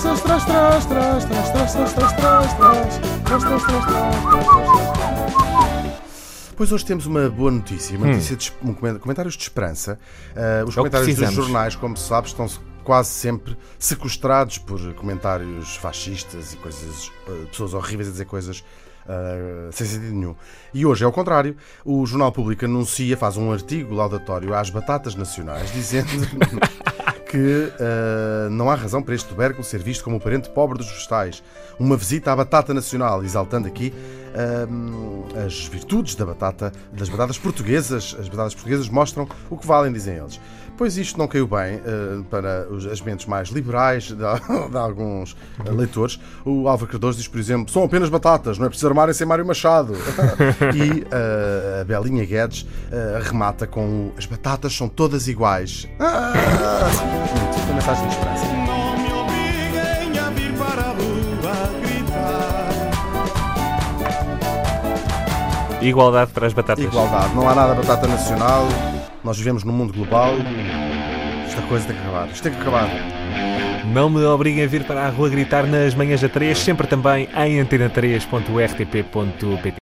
traz, traz, traz, traz, traz, traz, traz, traz, traz, traz, traz, traz, traz, traz. Pois hoje temos uma boa notícia, uma notícia de um coment- comentários de esperança. Ah, os É comentários dos jornais, como se sabe, estão quase sempre sequestrados por comentários fascistas e coisas, ah, pessoas horríveis a dizer coisas ah, sem sentido nenhum. E hoje é o contrário. O Jornal Público anuncia, faz um artigo laudatório às batatas nacionais, dizendo que ah, não há razão para este tubérculo ser visto como o parente pobre dos vegetais. Uma visita à batata nacional, exaltando aqui ah, as virtudes da batata, das batatas portuguesas. As batatas portuguesas mostram o que valem, dizem eles. Pois isto não caiu bem ah, para os, as mentes mais liberais de, de alguns ah, leitores. O Álvaro Cardoso diz, por exemplo, são apenas batatas, não é preciso armarem sem Mário Machado. e ah, a Belinha Guedes ah, remata com o, as batatas são todas iguais. Ah! Muito, uma mensagem de esperança. Não me obriguem a vir para a rua gritar. Igualdade para as batatas. Igualdade, não há nada batata nacional, nós vivemos num mundo global. Esta coisa tem que acabar, isto tem que acabar. Não me obriguem a vir para a rua gritar nas manhãs da 3, sempre também em antena3.rtp.pt.